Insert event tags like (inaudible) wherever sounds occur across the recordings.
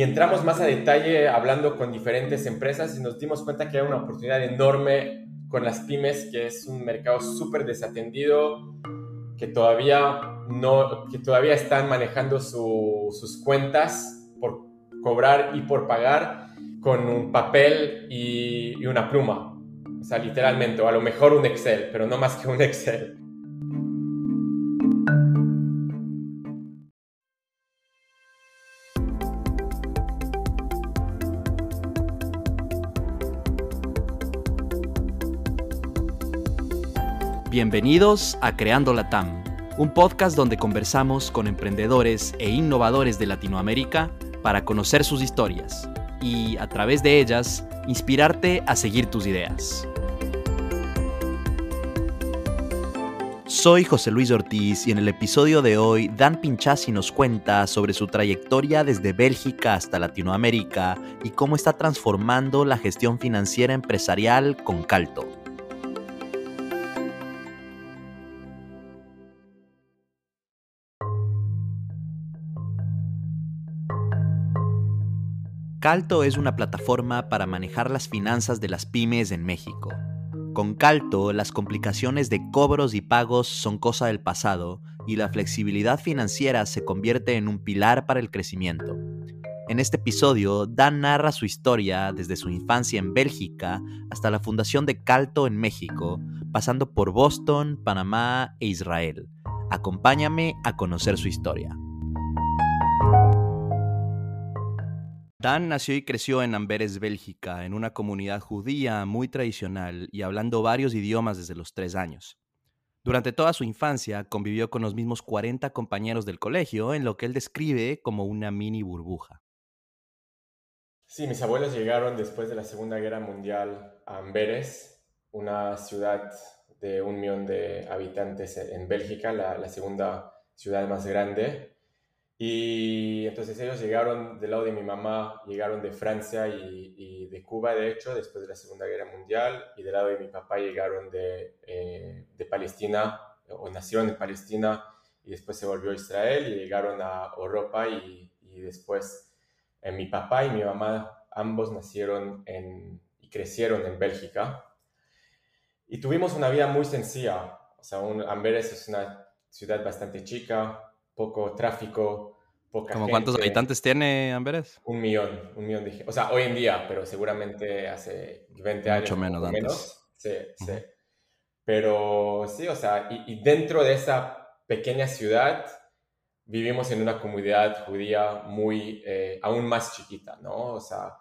Y entramos más a detalle hablando con diferentes empresas y nos dimos cuenta que hay una oportunidad enorme con las pymes, que es un mercado súper desatendido, que todavía, no, que todavía están manejando sus cuentas por cobrar y por pagar con un papel y, y una pluma. O sea, literalmente, o a lo mejor un Excel, pero no más que un Excel. Bienvenidos a Creando la TAM, un podcast donde conversamos con emprendedores e innovadores de Latinoamérica para conocer sus historias y, a través de ellas, inspirarte a seguir tus ideas. Soy José Luis Ortiz y en el episodio de hoy Dan Pinchasi nos cuenta sobre su trayectoria desde Bélgica hasta Latinoamérica y cómo está transformando la gestión financiera empresarial con Calto. Calto es una plataforma para manejar las finanzas de las pymes en México. Con Calto, las complicaciones de cobros y pagos son cosa del pasado y la flexibilidad financiera se convierte en un pilar para el crecimiento. En este episodio, Dan narra su historia desde su infancia en Bélgica hasta la fundación de Calto en México, pasando por Boston, Panamá e Israel. Acompáñame a conocer su historia. Dan nació y creció en Amberes, Bélgica, en una comunidad judía muy tradicional y hablando varios idiomas desde los tres años. Durante toda su infancia convivió con los mismos 40 compañeros del colegio en lo que él describe como una mini burbuja. Sí, mis abuelos llegaron después de la Segunda Guerra Mundial a Amberes, una ciudad de un millón de habitantes en Bélgica, la, la segunda ciudad más grande. Y entonces ellos llegaron del lado de mi mamá, llegaron de Francia y, de Cuba, de hecho, después de la Segunda Guerra Mundial, y del lado de mi papá llegaron de, eh, de Palestina, o nacieron en Palestina, y después se volvió a Israel, y llegaron a Europa, y, y después eh, mi papá y mi mamá, ambos nacieron en, y crecieron en Bélgica. Y tuvimos una vida muy sencilla, o sea, un, Amberes es una ciudad bastante chica, poco tráfico, poca ¿Cómo cuántos habitantes tiene Amberes? Un millón, un millón de O sea, hoy en día, pero seguramente hace 20 años. Mucho menos, menos. Sí, sí. Pero sí, o sea, y, dentro de esa pequeña ciudad vivimos en una comunidad judía muy, eh, aún más chiquita, ¿no? O sea,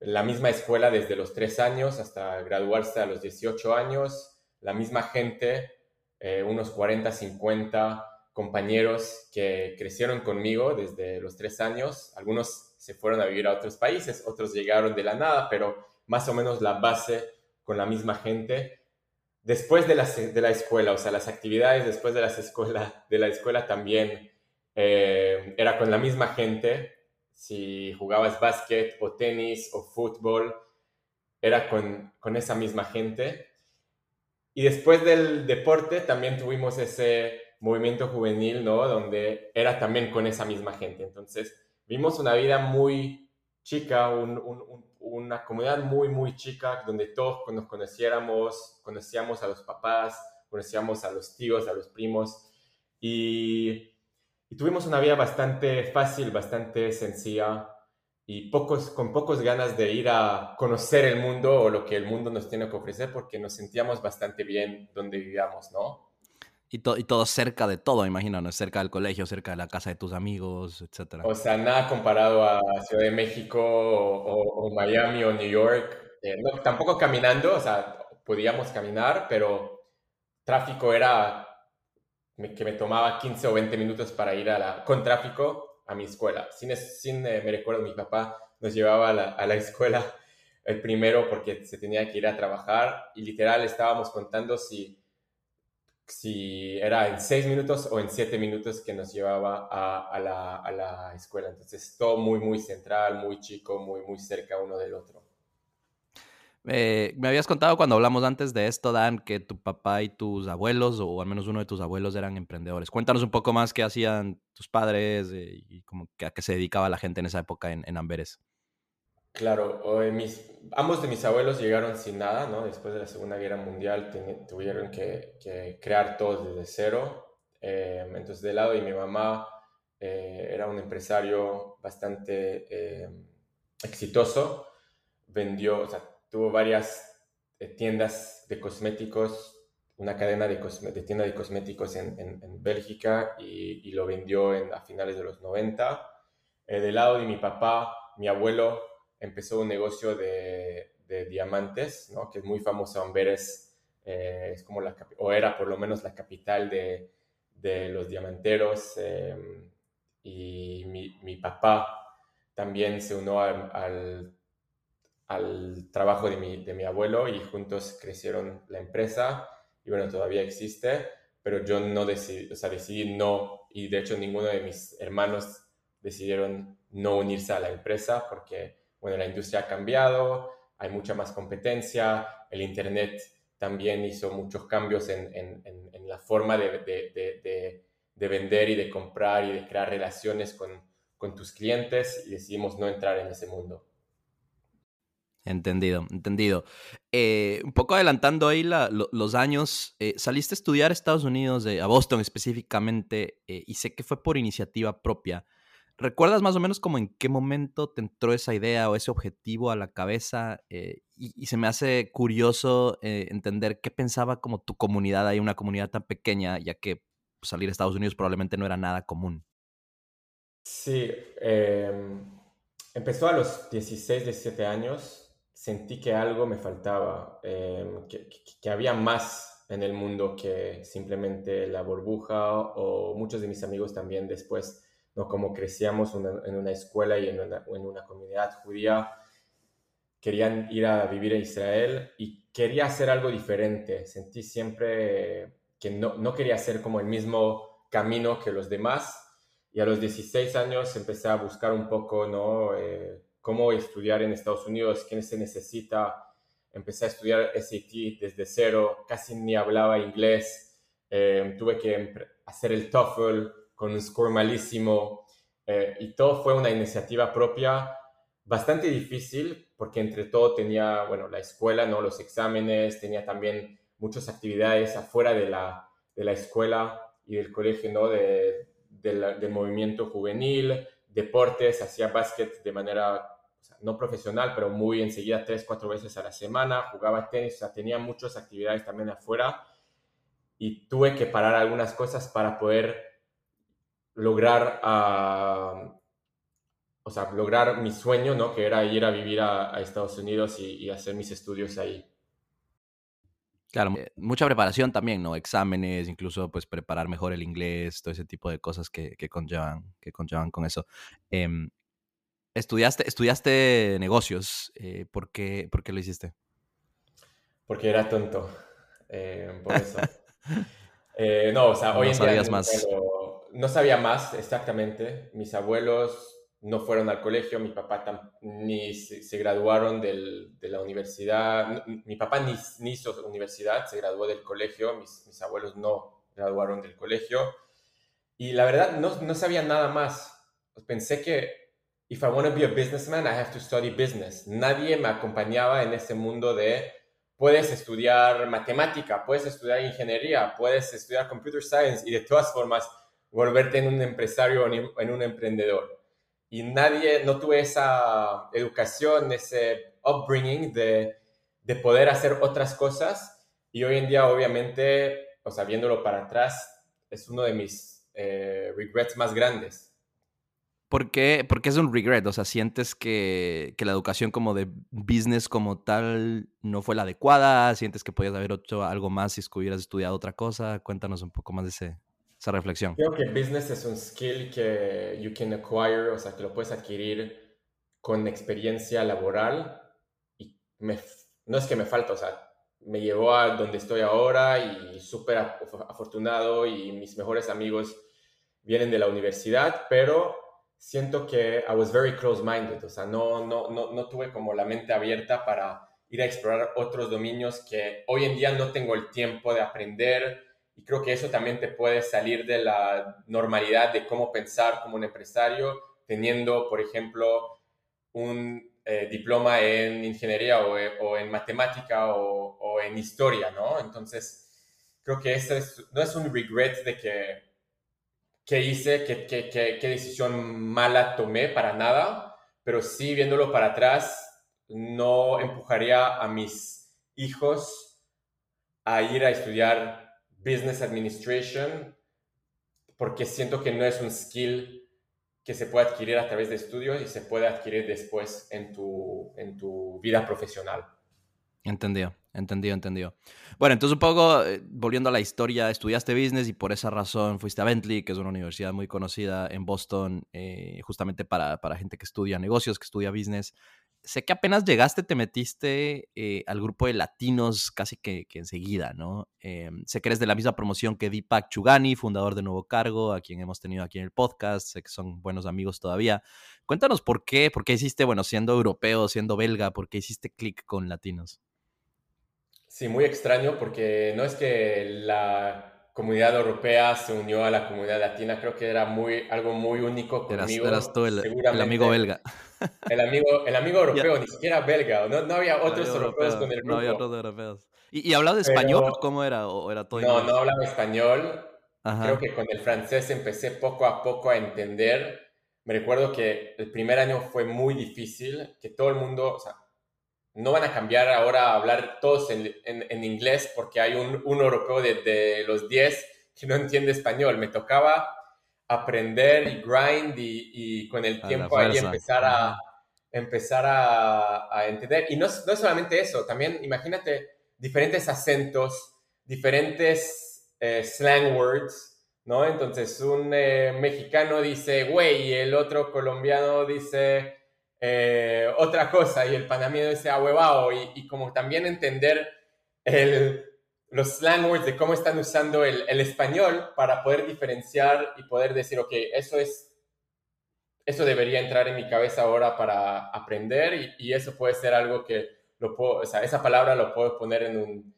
la misma escuela desde los 3 años hasta graduarse a los 18 años, la misma gente, eh, unos 40, 50 compañeros que crecieron conmigo desde los tres años. Algunos se fueron a vivir a otros países, otros llegaron de la nada, pero más o menos la base con la misma gente. Después de la, de la escuela, o sea, las actividades después de, las escuela, de la escuela también eh, era con la misma gente. Si jugabas básquet o tenis o fútbol, era con, con esa misma gente. Y después del deporte también tuvimos ese movimiento juvenil, ¿no? Donde era también con esa misma gente. Entonces, vimos una vida muy chica, una comunidad muy, muy chica, donde todos nos conociéramos, conocíamos a los papás, conocíamos a los tíos, a los primos, y, tuvimos una vida bastante fácil, bastante sencilla, y pocos, con pocos ganas de ir a conocer el mundo o lo que el mundo nos tiene que ofrecer, porque nos sentíamos bastante bien donde vivíamos, ¿no? Y, y, todo cerca de todo, imagino, ¿no? Cerca del colegio, cerca de la casa de tus amigos, etc. O sea, nada comparado a Ciudad de México o, Miami o New York. Eh, no, tampoco caminando, o sea, podíamos caminar, pero tráfico era que me tomaba 15 o 20 minutos para ir a la, con tráfico a mi escuela. Sin, sin eh, me recuerdo, mi papá nos llevaba a la, a la escuela el primero porque se tenía que ir a trabajar y literal estábamos contando si si era en seis minutos o en siete minutos que nos llevaba a, la, a, la, escuela. Entonces, todo muy, muy central, muy chico, muy, muy cerca uno del otro. Eh, me habías contado cuando hablamos antes de esto, Dan, que tu papá y tus abuelos, o al menos uno de tus abuelos, eran emprendedores. Cuéntanos un poco más qué hacían tus padres eh, y cómo, a qué se dedicaba la gente en esa época en, en Amberes. Claro, mis, ambos de mis abuelos llegaron sin nada, ¿no? Después de la Segunda Guerra Mundial tuvieron que, que, crear todo desde cero. Eh, entonces, de lado, y mi mamá era un empresario bastante exitoso. Vendió, o sea, tuvo varias eh, tiendas de cosméticos, una cadena de, de tiendas de cosméticos en, en, Bélgica y, y, lo vendió en, a finales de los 90. Eh, del lado de mi papá, mi abuelo empezó un negocio de, de diamantes, ¿no? que es muy famoso Amberes, eh, es como la, o era por lo menos la capital de, de los diamanteros. Em, y mi, mi, papá también se unió al al trabajo de mi, de mi abuelo y juntos crecieron la empresa y bueno, todavía existe, pero yo no decidí, o sea, decidí no y de hecho ninguno de mis hermanos decidieron no unirse a la empresa porque bueno, la industria ha cambiado, hay mucha más competencia, el Internet también hizo muchos cambios en, la forma de, de, de, de, vender y de comprar y de crear relaciones con, tus clientes y decidimos no entrar en ese mundo. Entendido, entendido. Eh, un poco adelantando ahí los años, eh, saliste a estudiar a Estados Unidos, a Boston específicamente, eh, y sé que fue por iniciativa propia. ¿Recuerdas más o menos como en qué momento te entró esa idea o ese objetivo a la cabeza? Y, se me hace curioso entender qué pensaba como tu comunidad ahí, una comunidad tan pequeña, ya que pues, salir a Estados Unidos probablemente no era nada común. Sí, em, empezó a los 16, 17 años sentí que algo me faltaba, em, que, que, había más en el mundo que simplemente la burbuja o muchos de mis amigos también después, ¿no? como crecíamos en una escuela y en una, comunidad judía, querían ir a vivir a Israel y quería hacer algo diferente. Sentí siempre que no, no quería hacer como el mismo camino que los demás. Y a los 16 años empecé a buscar un poco, ¿no? Eh, cómo estudiar en Estados Unidos, qué se necesita. Empecé a estudiar SAT desde cero, casi ni hablaba inglés. Eh, tuve que hacer el TOEFL con un score malísimo. Eh, y todo fue una iniciativa propia bastante difícil porque entre todo tenía, bueno, la escuela, ¿no? Los exámenes, tenía también muchas actividades afuera de la, de la escuela y del colegio, ¿no? De, del movimiento juvenil, deportes, hacía básquet de manera no profesional, pero muy enseguida, tres, cuatro veces a la semana, jugaba tenis, tenía muchas actividades también afuera y tuve que parar algunas cosas para poder lograr, uh, o sea, lograr mi sueño, ¿no? Que era ir a vivir a, Estados Unidos y, hacer mis estudios ahí. Claro, eh, mucha preparación también, ¿no? Exámenes, incluso pues preparar mejor el inglés, todo ese tipo de cosas que, que conllevan, que conllevan con eso. Em, Estudiaste, estudiaste negocios. Eh, ¿por, qué, lo hiciste? Porque era tonto. Eh, por eso. (laughs) Eh, no, o sea, hoy en día. más. No sabía más exactamente. Mis abuelos no fueron al colegio, mi papá ni se, graduaron de la universidad. Mi papá ni, ni, hizo universidad, se graduó del colegio. Mis, mis, abuelos no graduaron del colegio. Y la verdad, no, no sabía nada más. Pensé que if I want to be a businessman, I have to study business. Nadie me acompañaba en ese mundo de puedes estudiar matemática, puedes estudiar ingeniería, puedes estudiar computer science y de todas formas volverte en un empresario o en un emprendedor. Y nadie, no tuve esa educación, ese upbringing de, de poder hacer otras cosas. Y hoy en día, obviamente, o sea, viéndolo para atrás, es uno de mis eh, regrets más grandes ¿Por qué, es un regret? O sea, ¿sientes que, la educación como de business como tal no fue la adecuada? ¿Sientes que podías haber hecho algo más si hubieras estudiado otra cosa? Cuéntanos un poco más de ese, esa reflexión. Creo que business es un skill que you can acquire, o sea, que lo puedes adquirir con experiencia laboral y no es que me falta, o sea, me llevó a donde estoy ahora y súper afortunado y mis mejores amigos vienen de la universidad, pero siento que I was very close-minded, o sea, no, no, no, no tuve como la mente abierta para ir a explorar otros dominios que hoy en día no tengo el tiempo de aprender y creo que eso también te puede salir de la normalidad de cómo pensar como un empresario, teniendo, por ejemplo, un eh, diploma en ingeniería o, en matemática o, en historia, ¿no? Entonces, creo que eso no es un regret de que, que hice, que, que, qué decisión mala tomé para nada, pero sí viéndolo para atrás, no empujaría a mis hijos a ir a estudiar Business Administration, porque siento que no es un skill que se puede adquirir a través de estudios y se puede adquirir después en tu, en tu vida profesional. Entendido, entendido, entendido. Bueno, entonces un poco, eh, volviendo a la historia, estudiaste business y por esa razón fuiste a Bentley, que es una universidad muy conocida en Boston, eh, justamente para, para, gente que estudia negocios, que estudia business sé que apenas llegaste, te metiste eh, al grupo de latinos casi que, enseguida, ¿no? Eh, sé que eres de la misma promoción que Deepak Chugani, fundador de Nuevo Cargo, a quien hemos tenido aquí en el podcast, sé que son buenos amigos todavía. Cuéntanos por qué, por qué hiciste, bueno, siendo europeo, siendo belga, por qué hiciste clic con latinos. Sí, muy extraño porque no es que la comunidad europea se unió a la comunidad latina, creo que era muy, algo muy único conmigo. Eras, tú el amigo belga. (laughs) El amigo, el amigo europeo, ni siquiera belga, no, no había otros europeos con el grupo. No había otros europeos. ¿Y, y hablaba de español? ¿Cómo era? ¿O era todo no, no hablaba español. Creo que con el francés empecé poco a poco a entender. Me recuerdo que el primer año fue muy difícil, que todo el mundo, o sea, no van a cambiar ahora a hablar todos en, en, inglés porque hay un, un europeo de, de los 10 que no entiende español. Me tocaba aprender y grind y, con el tiempo ahí empezar a, empezar a, entender. Y no, no solamente eso, también imagínate diferentes acentos, diferentes eh, slang words, ¿no? Entonces un eh, mexicano dice güey y el otro colombiano dice eh, otra cosa y el panameño dice ahuevao y, y como también entender el los slang words de cómo están usando el, español para poder diferenciar y poder decir, ok, eso es, eso debería entrar en mi cabeza ahora para aprender y, eso puede ser algo que lo puedo, o sea, esa palabra lo puedo poner en un,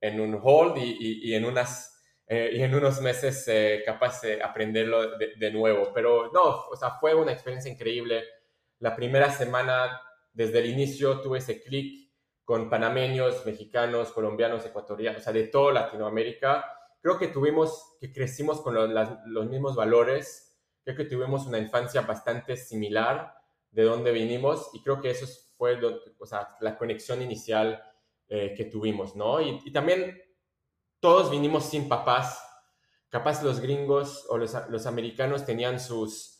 en un hold y, en unas, eh, y en unos meses eh, capaz de aprenderlo de, de, nuevo. Pero no, o sea, fue una experiencia increíble. La primera semana, desde el inicio, tuve ese clic con panameños, mexicanos, colombianos, ecuatorianos, o sea, de toda Latinoamérica. Creo que tuvimos, que crecimos con los, mismos valores, creo que tuvimos una infancia bastante similar de donde vinimos y creo que eso fue o sea, la conexión inicial eh, que tuvimos, ¿no? Y, y, también todos vinimos sin papás, capaz los gringos o los, los americanos tenían sus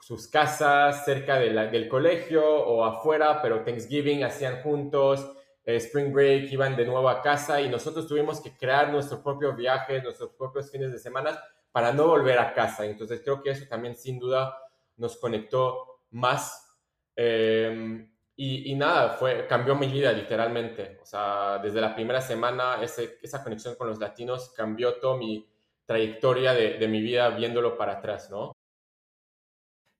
sus casas cerca del colegio o afuera, pero Thanksgiving hacían juntos, eh, Spring Break iban de nuevo a casa y nosotros tuvimos que crear nuestros propios viajes, nuestros propios fines de semana para no volver a casa. Entonces creo que eso también sin duda nos conectó más. Em, y, nada, fue, cambió mi vida literalmente. O sea, desde la primera semana esa conexión con los latinos cambió toda mi trayectoria de, de mi vida viéndolo para atrás, ¿no?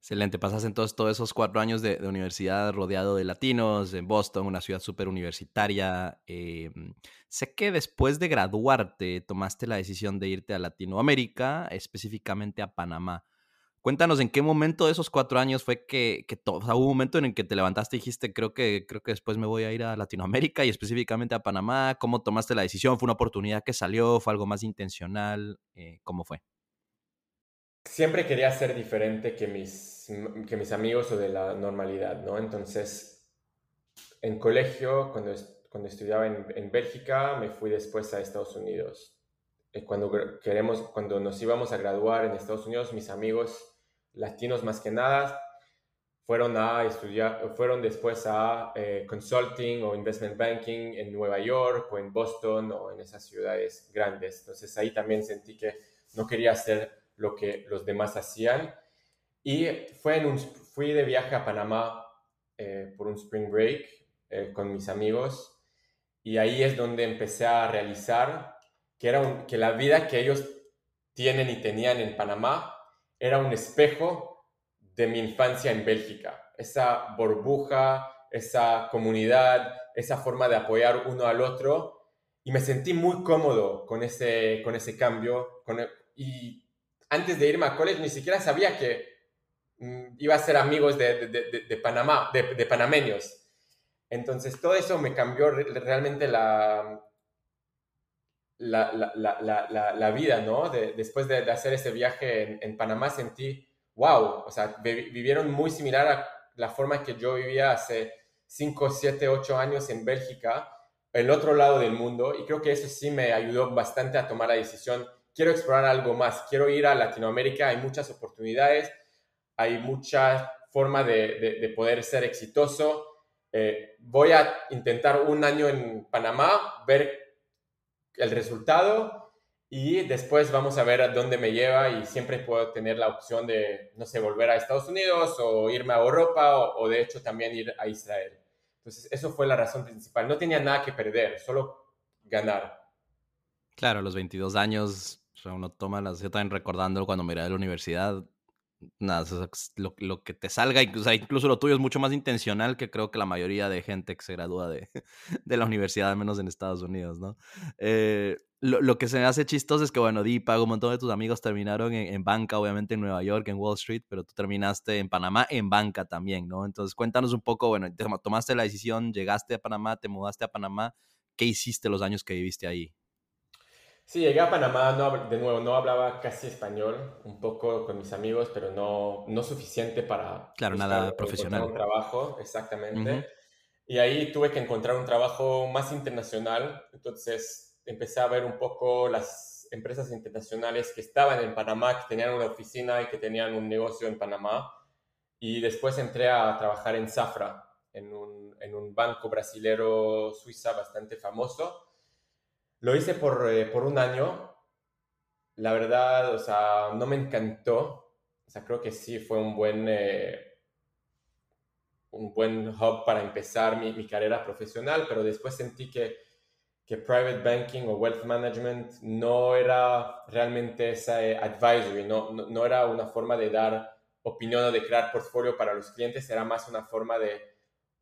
Excelente, pasas entonces todos esos cuatro años de, universidad rodeado de latinos, en Boston, una ciudad súper universitaria. Em, sé que después de graduarte tomaste la decisión de irte a Latinoamérica, específicamente a Panamá. Cuéntanos en qué momento de esos cuatro años fue que, que hubo un momento en el que te levantaste y dijiste, creo que, creo que después me voy a ir a Latinoamérica y específicamente a Panamá. ¿Cómo tomaste la decisión? ¿Fue una oportunidad que salió? ¿Fue algo más intencional? Eh, ¿Cómo fue? Siempre quería ser diferente que mis que mis amigos o de la normalidad, ¿no? Entonces, en colegio, cuando, cuando estudiaba en, en Bélgica, me fui después a Estados Unidos. Eh, cuando, queremos, cuando nos íbamos a graduar en Estados Unidos, mis amigos latinos más que nada fueron a estudiar, fueron después a eh, consulting o investment banking en Nueva York o en Boston o en esas ciudades grandes. Entonces ahí también sentí que no quería hacer lo que los demás hacían y fue en un, fui de viaje a Panamá eh, por un spring break eh, con mis amigos y ahí es donde empecé a realizar que, era que la vida que ellos tienen y tenían en Panamá era un espejo de mi infancia en Bélgica. Esa burbuja, esa comunidad, esa forma de apoyar uno al otro. Y me sentí muy cómodo con ese, con ese cambio. Con antes de irme a college ni siquiera sabía que mm, iba a ser amigos de, de, Panamá, de, panameños. Entonces todo eso me cambió realmente la, la, la, la vida, ¿no? después de, hacer ese viaje en, en, Panamá sentí, wow, o sea, vivieron muy similar a la forma que yo vivía hace 5, 7, 8 años en Bélgica, el otro lado del mundo, y creo que eso sí me ayudó bastante a tomar la decisión, quiero explorar algo más, quiero ir a Latinoamérica, hay muchas oportunidades, hay mucha forma de, de, poder ser exitoso. Eh, voy a intentar un año en Panamá, ver el resultado y después vamos a ver a dónde me lleva y siempre puedo tener la opción de, no sé, volver a Estados Unidos o irme a Europa o, de hecho también ir a Israel. Entonces, eso fue la razón principal. No tenía nada que perder, solo ganar. Claro, a los 22 años, uno toma las... Yo también recordando cuando me iba de la universidad, nada, lo, lo, que te salga, incluso, incluso lo tuyo es mucho más intencional que creo que la mayoría de gente que se gradúa de, (laughs) de la universidad, al menos en Estados Unidos, ¿no? Eh, lo, lo, que se me hace chistoso es que, bueno, Dipa, un montón de tus amigos terminaron en, en, banca, obviamente en Nueva York, en Wall Street, pero tú terminaste en Panamá en banca también, ¿no? Entonces, cuéntanos un poco, bueno, tomaste la decisión, llegaste a Panamá, te mudaste a Panamá, ¿qué hiciste los años que viviste ahí? Sí, llegué a Panamá, no, de nuevo, no hablaba casi español, un poco con mis amigos, pero no, no suficiente para... Claro, nada profesional. Un trabajo, exactamente. Y ahí tuve que encontrar un trabajo más internacional, entonces empecé a ver un poco las empresas internacionales que estaban en Panamá, que tenían una oficina y que tenían un negocio en Panamá. Y después entré a trabajar en Safra, en un, en un banco brasilero suiza bastante famoso lo hice por, eh, por un año. La verdad, o sea, no me encantó. O sea, creo que sí fue un buen, eh, un buen hub para empezar mi, mi, carrera profesional, pero después sentí que, que private banking o wealth management no era realmente esa eh, advisory, no, no, no, era una forma de dar opinión o de crear portfolio para los clientes, era más una forma de,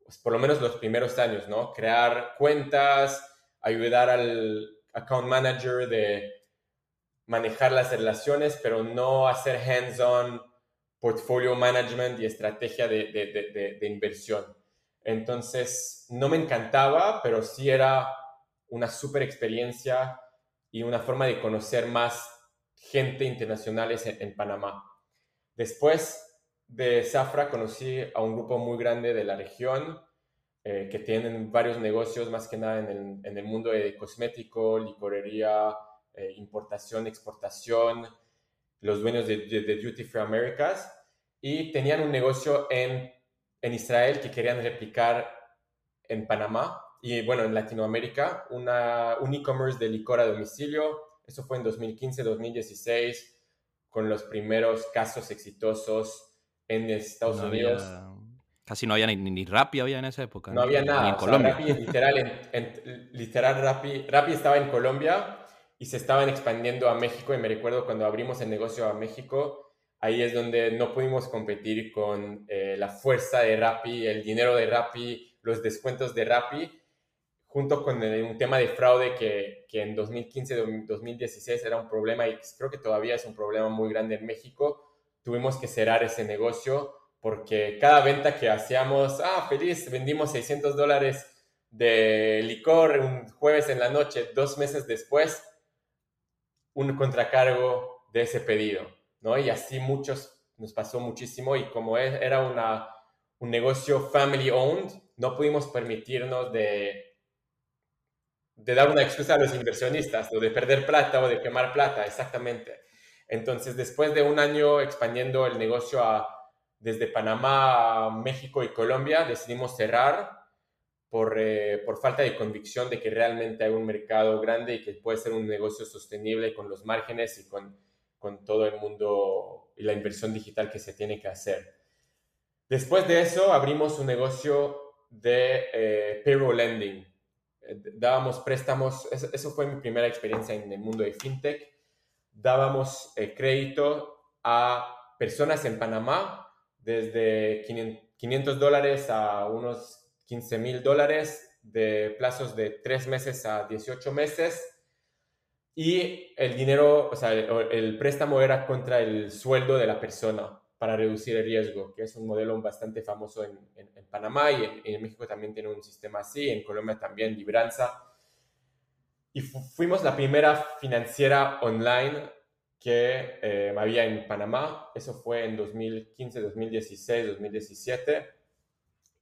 pues, por lo menos los primeros años, ¿no? Crear cuentas, ayudar al account manager de manejar las relaciones, pero no hacer hands-on portfolio management y estrategia de, inversión. Entonces, no me encantaba, pero sí era una súper experiencia y una forma de conocer más gente internacionales en, Panamá. Después de Zafra conocí a un grupo muy grande de la región eh, que tienen varios negocios, más que nada en el, mundo de cosmético, licorería, eh, importación, exportación, los dueños de, Duty Free Americas, y tenían un negocio en, en Israel que querían replicar en Panamá y bueno, en Latinoamérica, una, un e-commerce de licor a domicilio. Eso fue en 2015-2016, con los primeros casos exitosos en Estados Unidos. Casi no había ni, ni Rappi había en esa época. No, había nada. en Colombia. literal, en, literal Rappi, Rappi estaba en Colombia y se estaban expandiendo a México y me recuerdo cuando abrimos el negocio a México, ahí es donde no pudimos competir con eh, la fuerza de Rappi, el dinero de Rappi, los descuentos de Rappi, junto con un tema de fraude que, que en 2015-2016 era un problema y creo que todavía es un problema muy grande en México. Tuvimos que cerrar ese negocio porque cada venta que hacíamos, ah, feliz, vendimos 600 dólares de licor un jueves en la noche, dos meses después, un contracargo de ese pedido, ¿no? Y así muchos, nos pasó muchísimo y como era una, un negocio family owned, no pudimos permitirnos de, de dar una excusa a los inversionistas, o de perder plata o de quemar plata, exactamente. Entonces, después de un año expandiendo el negocio a desde Panamá, México y Colombia decidimos cerrar por, eh, por, falta de convicción de que realmente hay un mercado grande y que puede ser un negocio sostenible con los márgenes y con, con todo el mundo y la inversión digital que se tiene que hacer. Después de eso, abrimos un negocio de eh, payroll lending. Eh, dábamos préstamos, eso, eso, fue mi primera experiencia en el mundo de fintech. Dábamos crédito a personas en Panamá desde 500 dólares a unos 15 mil dólares de plazos de 3 meses a 18 meses. Y el dinero, o sea, el, préstamo era contra el sueldo de la persona para reducir el riesgo, que es un modelo bastante famoso en, Panamá y en, México también tiene un sistema así, en Colombia también, Libranza. Y fuimos la primera financiera online que eh, había en Panamá. Eso fue en 2015, 2016, 2017.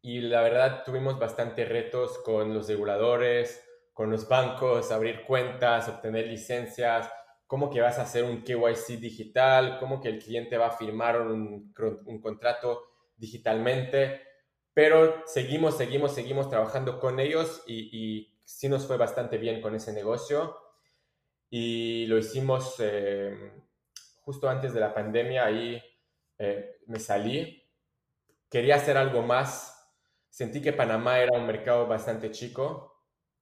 Y la verdad tuvimos bastante retos con los reguladores, con los bancos, abrir cuentas, obtener licencias, cómo que vas a hacer un KYC digital, cómo que el cliente va a firmar un, un contrato digitalmente. Pero seguimos, seguimos, seguimos trabajando con ellos y, y sí nos fue bastante bien con ese negocio. Y lo hicimos eh, justo antes de la pandemia, ahí eh, me salí. Quería hacer algo más. Sentí que Panamá era un mercado bastante chico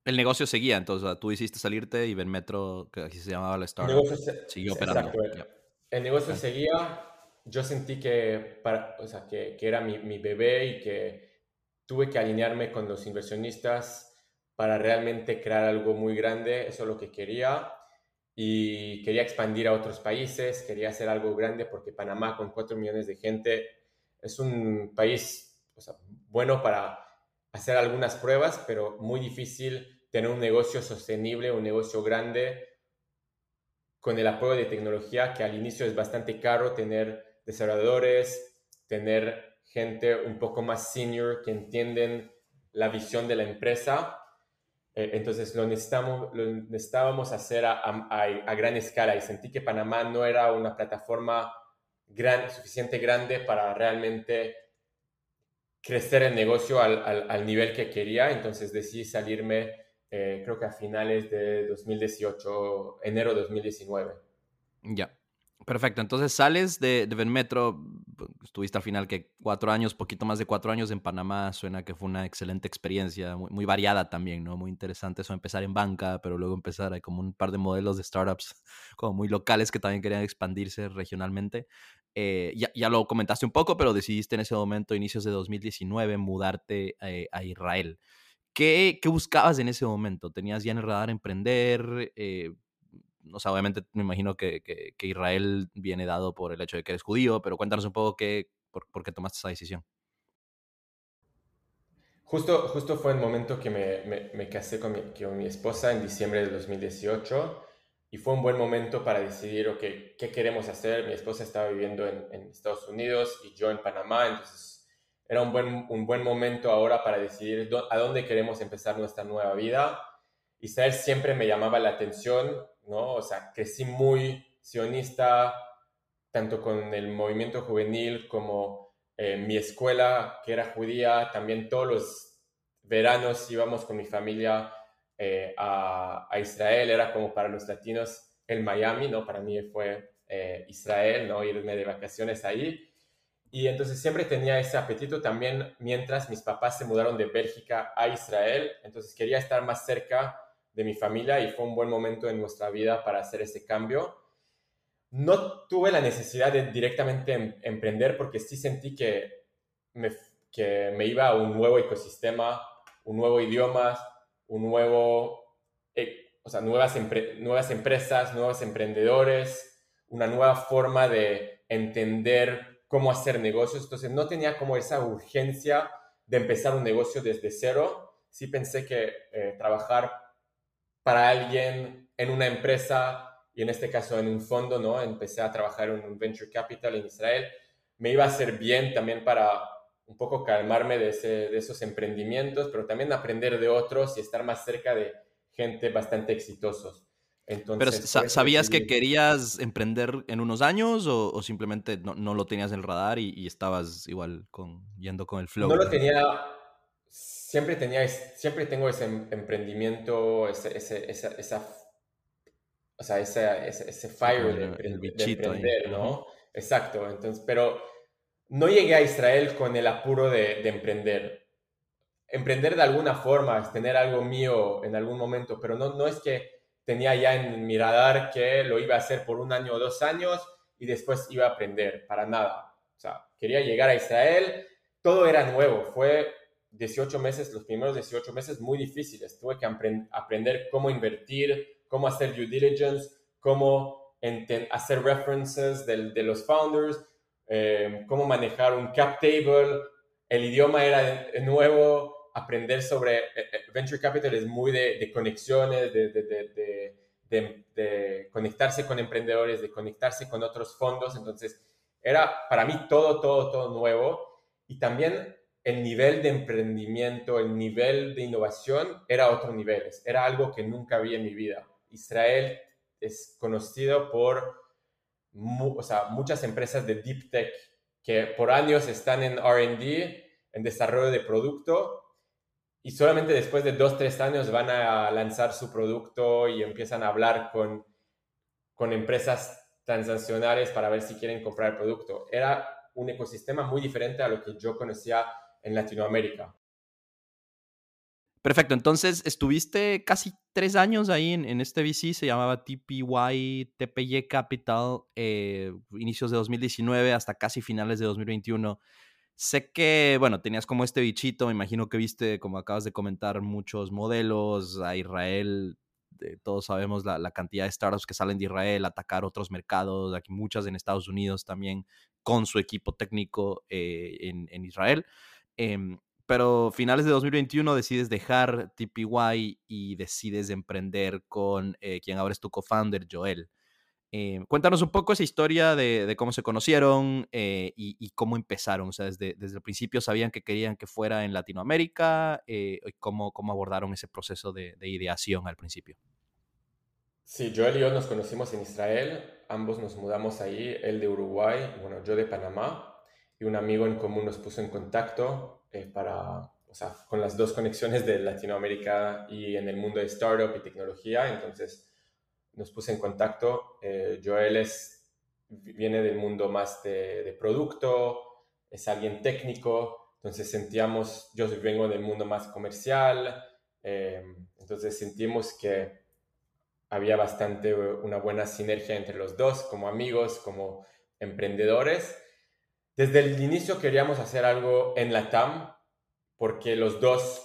el negocio seguía, entonces tú hiciste salirte y Metro, que así se llamaba la startup, siguió operando. El negocio seguía. Yo sentí que, para, o sea, que, que era mi, mi, bebé y que tuve que alinearme con los inversionistas para realmente crear algo muy grande. Eso es lo que quería. Y quería expandir a otros países, quería hacer algo grande porque Panamá con 4 millones de gente es un país o sea, bueno para hacer algunas pruebas, pero muy difícil tener un negocio sostenible, un negocio grande con el apoyo de tecnología que al inicio es bastante caro tener desarrolladores, tener gente un poco más senior que entienden la visión de la empresa. Eh, entonces lo, necesitamos, lo necesitábamos hacer a, a, gran escala y sentí que Panamá no era una plataforma suficiente grande para realmente crecer el negocio al, al, nivel que quería, entonces decidí salirme eh, creo que a finales de 2018, enero de 2019. Ya, perfecto. Entonces sales de, de Venmetro, estuviste al final que cuatro años, poquito más de cuatro años en Panamá, suena que fue una excelente experiencia, muy, variada también, ¿no? Muy interesante eso, empezar en banca, pero luego empezar, hay como un par de modelos de startups (laughs) como muy locales que también querían expandirse regionalmente. Eh, ya, lo comentaste un poco, pero decidiste en ese momento, inicios de 2019, mudarte eh, a Israel. ¿Qué, ¿Qué, buscabas en ese momento? ¿Tenías ya en el radar emprender? Eh, o sea, obviamente me imagino que, Israel viene dado por el hecho de que eres judío, pero cuéntanos un poco qué, por, qué tomaste esa decisión. Justo, justo fue el momento que me, casé con mi, esposa en diciembre de 2018 y fue un buen momento para decidir, ok, ¿qué queremos hacer? Mi esposa estaba viviendo en, en Estados Unidos y yo en Panamá, entonces era un buen, un buen momento ahora para decidir a dónde queremos empezar nuestra nueva vida. Israel siempre me llamaba la atención, ¿no? O sea, crecí muy sionista, tanto con el movimiento juvenil como eh, mi escuela, que era judía, también todos los veranos íbamos con mi familia eh, a, Israel, era como para los latinos el Miami, ¿no? Para mí fue eh, Israel, ¿no? Irme de vacaciones ahí. Y entonces siempre tenía ese apetito también mientras mis papás se mudaron de Bélgica a Israel. Entonces quería estar más cerca de mi familia y fue un buen momento en nuestra vida para hacer ese cambio. No tuve la necesidad de directamente em, emprender porque sí sentí que me, que me iba a un nuevo ecosistema, un nuevo idioma, un nuevo, eh, o sea, nuevas, nuevas empresas, nuevos emprendedores, una nueva forma de entender cómo hacer negocios, entonces no tenía como esa urgencia de empezar un negocio desde cero. Sí pensé que eh, trabajar para alguien en una empresa y en este caso en un fondo, ¿no? Empecé a trabajar en un venture capital en Israel. Me iba a hacer bien también para un poco calmarme de, de esos emprendimientos, pero también aprender de otros y estar más cerca de gente bastante exitosos. Pero ¿sabías que querías emprender en unos años o, simplemente no, no, lo tenías en el radar y, estabas igual con, yendo con el flow? No lo tenía, siempre, tenía, siempre tengo ese em, emprendimiento, ese, ese, esa, esa, o sea, ese, ese, fire de, el bichito emprender, ¿no? Exacto, entonces, pero no llegué a Israel con el apuro de, de emprender. Emprender de alguna forma, es tener algo mío en algún momento, pero no, no es que tenía ya en mi radar que lo iba a hacer por un año o dos años y después iba a aprender, para nada. O sea, quería llegar a Israel, todo era nuevo, fue 18 meses, los primeros 18 meses muy difíciles. Tuve que aprender cómo invertir, cómo hacer due diligence, cómo hacer references de los founders, eh, cómo manejar un cap table. El idioma era nuevo, aprender sobre eh, eh, venture capital es muy de, conexiones, de, de, conectarse con emprendedores, de conectarse con otros fondos. Entonces, era para mí todo, todo, todo nuevo. Y también el nivel de emprendimiento, el nivel de innovación era otro nivel. Era algo que nunca vi en mi vida. Israel es conocido por muchas empresas de deep tech que por años están en RD, en desarrollo de producto, y solamente después de dos, tres años van a lanzar su producto y empiezan a hablar con, con empresas transnacionales para ver si quieren comprar el producto. Era un ecosistema muy diferente a lo que yo conocía en Latinoamérica. Perfecto, entonces estuviste casi tres años ahí en, este VC, se llamaba TPY, TPY Capital, eh, inicios de 2019 hasta casi finales de 2021. Sé que, bueno, tenías como este bichito, me imagino que viste, como acabas de comentar, muchos modelos a Israel. todos sabemos la, cantidad de startups que salen de Israel, atacar otros mercados, aquí muchas en Estados Unidos también, con su equipo técnico eh, en, en, Israel. Em, pero finales de 2021 decides dejar TPY y decides emprender con eh, quien ahora es tu co-founder, Joel. Eh, cuéntanos un poco esa historia de, cómo se conocieron eh, y, cómo empezaron. O sea, desde, desde, el principio sabían que querían que fuera en Latinoamérica y cómo, cómo abordaron ese proceso de, de, ideación al principio. Sí, Joel y yo nos conocimos en Israel. Ambos nos mudamos ahí, él de Uruguay, bueno, yo de Panamá. Y un amigo en común nos puso en contacto eh, para, o sea, con las dos conexiones de Latinoamérica y en el mundo de startup y tecnología. Entonces nos puse en contacto. Eh, Joel es, viene del mundo más de, producto, es alguien técnico, entonces sentíamos, yo vengo del mundo más comercial, eh, entonces sentimos que había bastante una buena sinergia entre los dos como amigos, como emprendedores desde el inicio queríamos hacer algo en la TAM, porque los dos,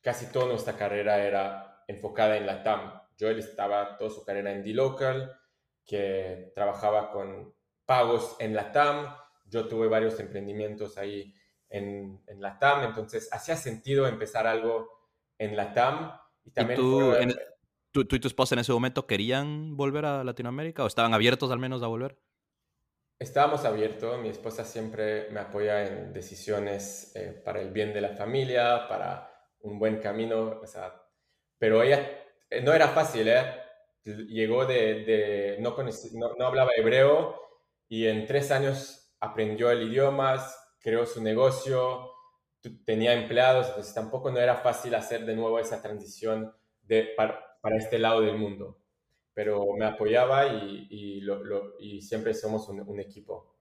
casi toda nuestra carrera era enfocada en la TAM. Joel estaba toda su carrera en D-Local, que trabajaba con pagos en la TAM. Yo tuve varios emprendimientos ahí en, en la TAM, entonces hacía sentido empezar algo en la TAM. Y también tú, tú y tu esposa en ese momento querían volver a Latinoamérica o estaban abiertos al menos a volver? Estábamos abiertos, mi esposa siempre me apoya en decisiones eh, para el bien de la familia, para un buen camino, o sea, pero ella eh, no era fácil, ¿eh? llegó de, de no, no, no, hablaba hebreo y en tres años aprendió el idioma, creó su negocio, tenía empleados, entonces tampoco no era fácil hacer de nuevo esa transición de, para, para este lado del mundo pero me apoyaba y, y, lo, y siempre somos un, equipo.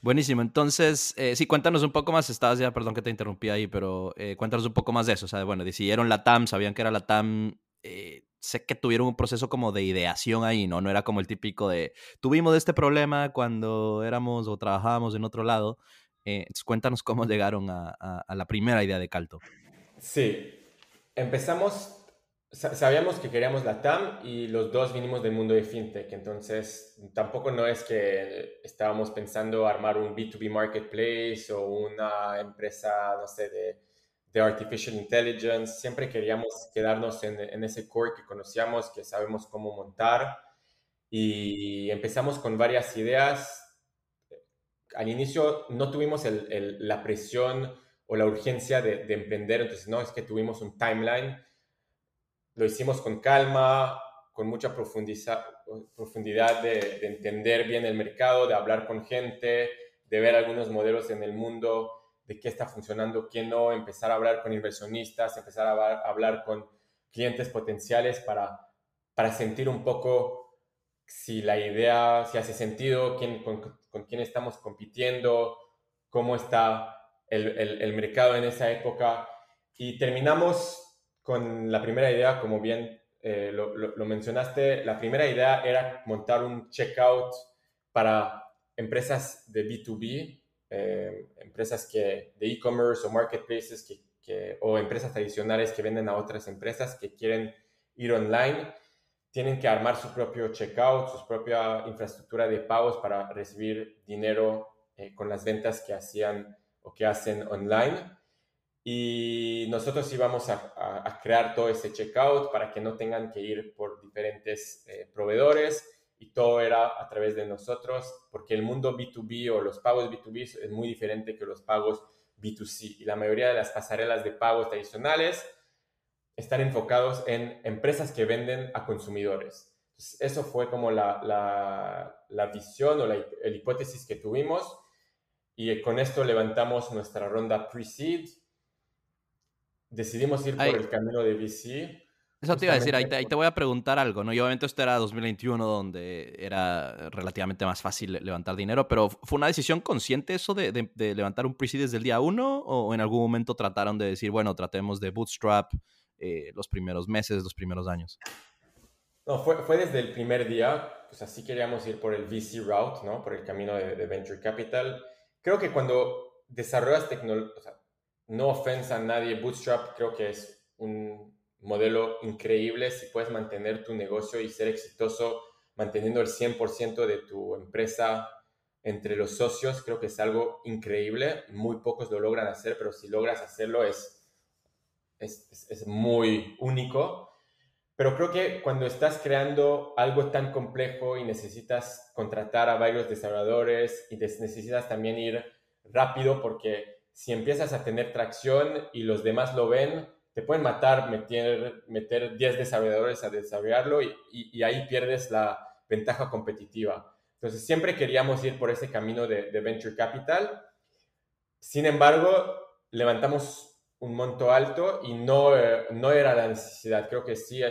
Buenísimo, entonces, eh, sí, cuéntanos un poco más, estabas ya, perdón que te interrumpí ahí, pero eh, cuéntanos un poco más de eso, o sea, bueno, decidieron la TAM, sabían que era la TAM, eh, sé que tuvieron un proceso como de ideación ahí, ¿no? No era como el típico de, tuvimos este problema cuando éramos o trabajábamos en otro lado, entonces cuéntanos cómo llegaron a, a la primera idea de Calto. Sí, empezamos sabíamos que queríamos la TAM y los dos vinimos del mundo de fintech, entonces tampoco no es que estábamos pensando armar un B2B marketplace o una empresa, no sé, de, de artificial intelligence, siempre queríamos quedarnos en, en, ese core que conocíamos, que sabemos cómo montar y empezamos con varias ideas. Al inicio no tuvimos el, la presión o la urgencia de emprender, entonces no es que tuvimos un timeline lo hicimos con calma, con mucha profundidad de, entender bien el mercado, de hablar con gente, de ver algunos modelos en el mundo, de qué está funcionando, qué no, empezar a hablar con inversionistas, empezar a, hablar con clientes potenciales para, para sentir un poco si la idea, si hace sentido, quién, con, quién estamos compitiendo, cómo está el, el mercado en esa época. Y terminamos con la primera idea, como bien eh, lo, mencionaste, la primera idea era montar un checkout para empresas de B2B eh, empresas que, de e-commerce o marketplaces que, o empresas tradicionales que venden a otras empresas que quieren ir online, tienen que armar su propio checkout, su propia infraestructura de pagos para recibir dinero eh, con las ventas que hacían o que hacen online. Y nosotros íbamos a, a, crear todo ese checkout para que no tengan que ir por diferentes eh, proveedores y todo era a través de nosotros, porque el mundo B2B o los pagos B2B es muy diferente que los pagos B2C. Y la mayoría de las pasarelas de pagos tradicionales están enfocados en empresas que venden a consumidores. eso fue como la, la, visión o la hipótesis que tuvimos. Y con esto levantamos nuestra ronda pre-seed. Decidimos ir por el camino de VC eso te iba a decir, ahí te, voy a preguntar algo, ¿no? Y obviamente esto era 2021 donde era relativamente más fácil levantar dinero, pero ¿fue una decisión consciente eso de, levantar un pre-seed desde el día uno o en algún momento trataron de decir, bueno, tratemos de bootstrap eh, los primeros meses, los primeros años? No, fue, fue desde el primer día, pues así queríamos ir por el VC route, ¿no? Por el camino de, de Venture Capital. Creo que cuando desarrollas tecnología, o sea, no ofensa a nadie, bootstrap creo que es un modelo increíble si puedes mantener tu negocio y ser exitoso manteniendo el 100% de tu empresa entre los socios. Creo que es algo increíble. Muy pocos lo logran hacer, pero si logras hacerlo es, es, es muy único. Pero creo que cuando estás creando algo tan complejo y necesitas contratar a varios desarrolladores y necesitas también ir rápido porque si empiezas a tener tracción y los demás lo ven, te pueden matar, meter, meter 10 desarrolladores a desarrollarlo y, ahí pierdes la ventaja competitiva. Entonces, siempre queríamos ir por ese camino de, Venture Capital. Sin embargo, levantamos un monto alto y no, no era la necesidad. Creo que sí,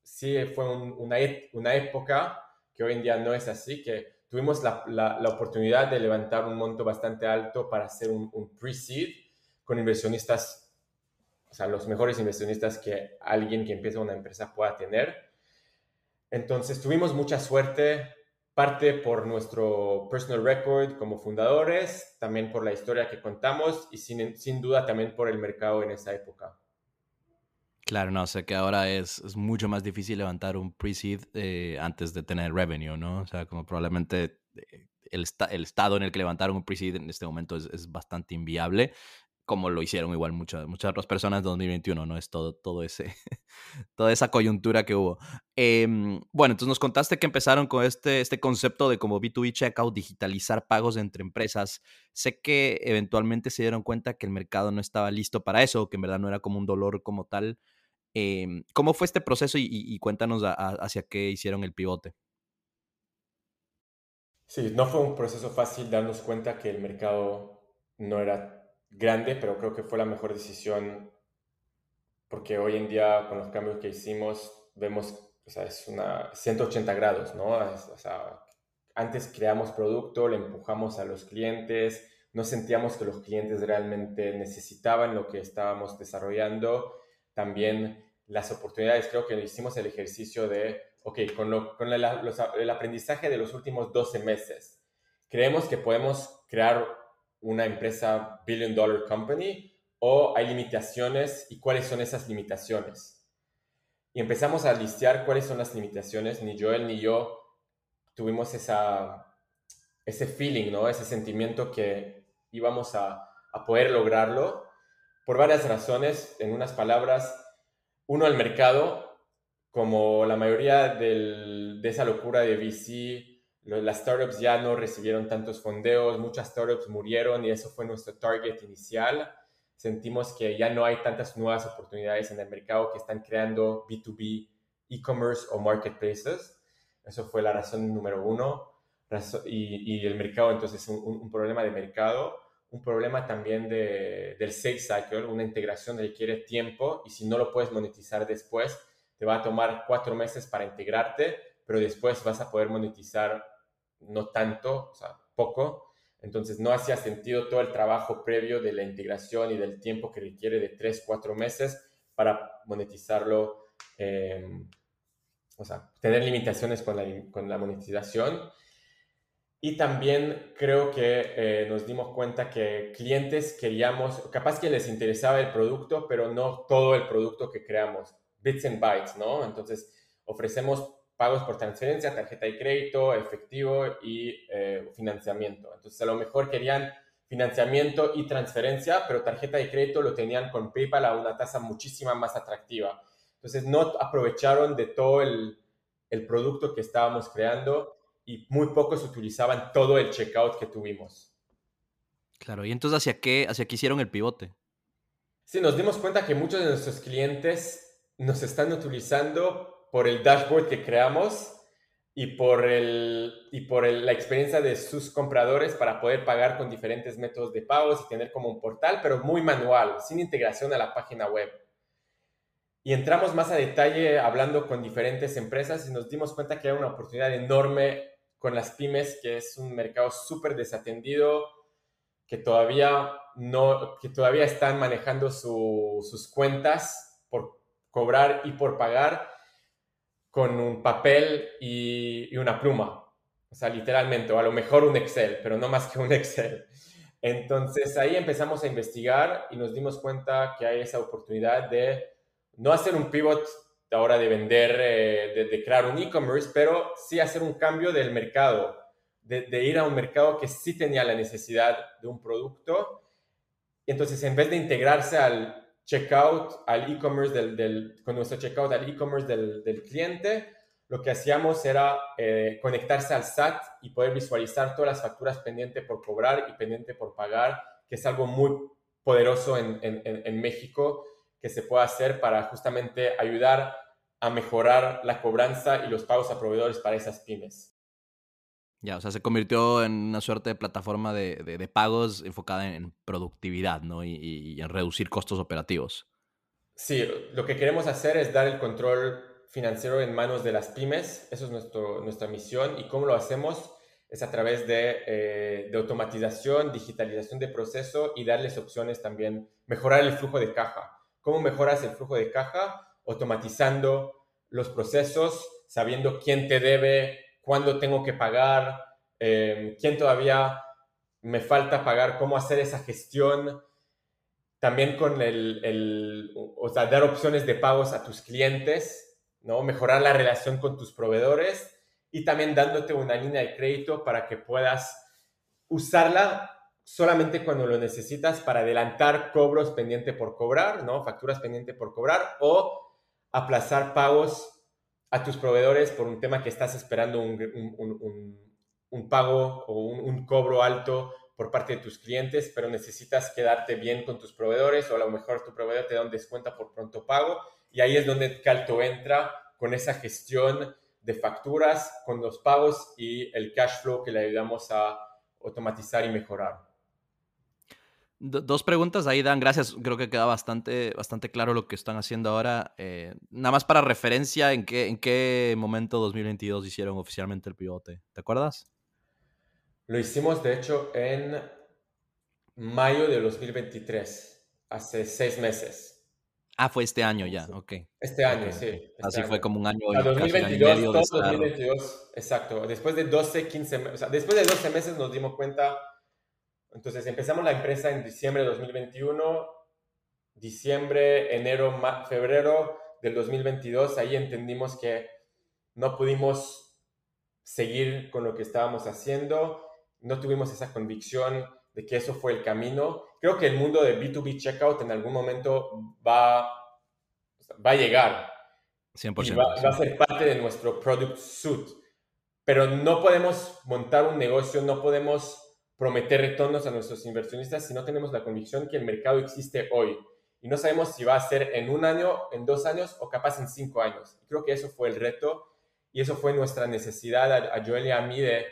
sí fue una, una época que hoy en día no es así, que tuvimos la, la, la oportunidad de levantar un monto bastante alto para hacer un, un pre-seed con inversionistas o sea, los mejores inversionistas que alguien que empieza una empresa pueda tener. Entonces, tuvimos mucha suerte, parte por nuestro personal record como fundadores, también por la historia que contamos y sin, sin duda también por el mercado en esa época. Claro, no, sé que ahora es, es, mucho más difícil levantar un pre-seed eh, antes de tener revenue, ¿no? O sea, como probablemente eh, el, el, estado en el que levantaron un pre-seed en este momento es, es, bastante inviable como lo hicieron igual muchas, muchas otras personas en 2021, ¿no? Es todo, todo ese, (laughs) toda esa coyuntura que hubo. Em, bueno, entonces nos contaste que empezaron con este, este concepto de como B2B checkout, digitalizar pagos entre empresas. Sé que eventualmente se dieron cuenta que el mercado no estaba listo para eso, que en verdad no era como un dolor como tal. Em, ¿Cómo fue este proceso y, cuéntanos hacia qué hicieron el pivote? Sí, no fue un proceso fácil darnos cuenta que el mercado no era grande, pero creo que fue la mejor decisión porque hoy en día con los cambios que hicimos vemos, o sea, es una 180 grados, ¿no? o sea, antes creamos producto, le empujamos a los clientes, no sentíamos que los clientes realmente necesitaban lo que estábamos desarrollando. También las oportunidades, creo que hicimos el ejercicio de, ok, con, lo, con el, aprendizaje de los últimos 12 meses, creemos que podemos crear una empresa billion dollar company o hay limitaciones y cuáles son esas limitaciones. Y empezamos a listear cuáles son las limitaciones. Ni Joel ni yo tuvimos esa, ese feeling, ¿no? ese sentimiento que íbamos a, poder lograrlo por varias razones. En unas palabras, uno, el mercado, como la mayoría de esa locura de VC, las startups ya no recibieron tantos fondeos, muchas startups murieron y eso fue nuestro target inicial. Sentimos que ya no hay tantas nuevas oportunidades en el mercado que están creando B2B, e-commerce o marketplaces. Eso fue la razón número uno. Y, el mercado, entonces, un, un, problema de mercado, un problema también de, del sales cycle, una integración requiere tiempo y si no lo puedes monetizar después, te va a tomar cuatro meses para integrarte, pero después vas a poder monetizar no tanto, o sea, poco. Entonces no hacía sentido todo el trabajo previo de la integración y del tiempo que requiere de 3, 4 meses para monetizarlo, em, o sea, tener limitaciones con la, con la monetización. Y también creo que eh, nos dimos cuenta que clientes queríamos, capaz que les interesaba el producto, pero no todo el producto que creamos, bits and bytes, ¿no? Entonces, ofrecemos pagos por transferencia, tarjeta de crédito, efectivo y eh, financiamiento. Entonces, a lo mejor querían financiamiento y transferencia, pero tarjeta de crédito lo tenían con PayPal a una tasa muchísima más atractiva. Entonces, no aprovecharon de todo el, el producto que estábamos creando y muy pocos utilizaban todo el checkout que tuvimos. Claro, y entonces ¿hacia qué, hacia qué hicieron el pivote? Sí, nos dimos cuenta que muchos de nuestros clientes nos están utilizando por el dashboard que creamos y por, el, y por la experiencia de sus compradores para poder pagar con diferentes métodos de pagos y tener como un portal, pero muy manual, sin integración a la página web. Y entramos más a detalle hablando con diferentes empresas y nos dimos cuenta que era una oportunidad enorme con las pymes, que es un mercado súper desatendido, que todavía, no, que todavía están manejando sus cuentas por cobrar y por pagar con un papel y, una pluma. O sea, literalmente, o a lo mejor un Excel, pero no más que un Excel. Entonces ahí empezamos a investigar y nos dimos cuenta que hay esa oportunidad de no hacer un pivot ahora de vender, eh, de, crear un e-commerce, pero sí hacer un cambio del mercado, de, ir a un mercado que sí tenía la necesidad de un producto. Entonces, en vez de integrarse al checkout, al e-commerce del, con nuestro checkout al e-commerce del, cliente, lo que hacíamos era eh, conectarse al SAT y poder visualizar todas las facturas pendientes por cobrar y pendiente por pagar, que es algo muy poderoso en, en, en México que se puede hacer para justamente ayudar a mejorar la cobranza y los pagos a proveedores para esas pymes. Ya, o sea, se convirtió en una suerte de plataforma de, pagos enfocada en productividad, ¿no? Y, en reducir costos operativos. Sí, lo que queremos hacer es dar el control financiero en manos de las pymes. Eso es nuestro, nuestra misión. ¿Y cómo lo hacemos? Es a través de, eh, de automatización, digitalización de proceso y darles opciones también, mejorar el flujo de caja. ¿Cómo mejoras el flujo de caja? Automatizando los procesos, sabiendo quién te debe, cuándo tengo que pagar, em, quién todavía me falta pagar, cómo hacer esa gestión. También con el, o sea, dar opciones de pagos a tus clientes, ¿no? Mejorar la relación con tus proveedores y también dándote una línea de crédito para que puedas usarla solamente cuando lo necesitas para adelantar cobros pendiente por cobrar, ¿no? Facturas pendiente por cobrar o aplazar pagos a tus proveedores por un tema que estás esperando un, pago o un, cobro alto por parte de tus clientes, pero necesitas quedarte bien con tus proveedores o a lo mejor tu proveedor te da un descuento por pronto pago. Y ahí es donde Calto entra con esa gestión de facturas, con los pagos y el cash flow que le ayudamos a automatizar y mejorar dos preguntas ahí, Dan. Gracias. Creo que queda bastante, bastante claro lo que están haciendo ahora. Eh, nada más para referencia, ¿en qué, ¿en qué momento 2022 hicieron oficialmente el pivote? ¿Te acuerdas? Lo hicimos, de hecho, en mayo de 2023, hace seis meses. Ah, fue este año ya, ok. Este año, sí. Este Así fue como un año. A 2022, 2022, exacto. Después de 12, 15 meses, o sea, después de 12 meses nos dimos cuenta entonces empezamos la empresa en diciembre de 2021, diciembre, enero, febrero del 2022, ahí entendimos que no pudimos seguir con lo que estábamos haciendo, no tuvimos esa convicción de que eso fue el camino. Creo que el mundo de B2B checkout en algún momento va, va a llegar. 100%. Y va, va a ser parte de nuestro product suite. Pero no podemos montar un negocio, no podemos prometer retornos a nuestros inversionistas si no tenemos la convicción que el mercado existe hoy. Y no sabemos si va a ser en un año, en dos años o capaz en cinco años. Creo que eso fue el reto y eso fue nuestra necesidad a, Joel y a mí de,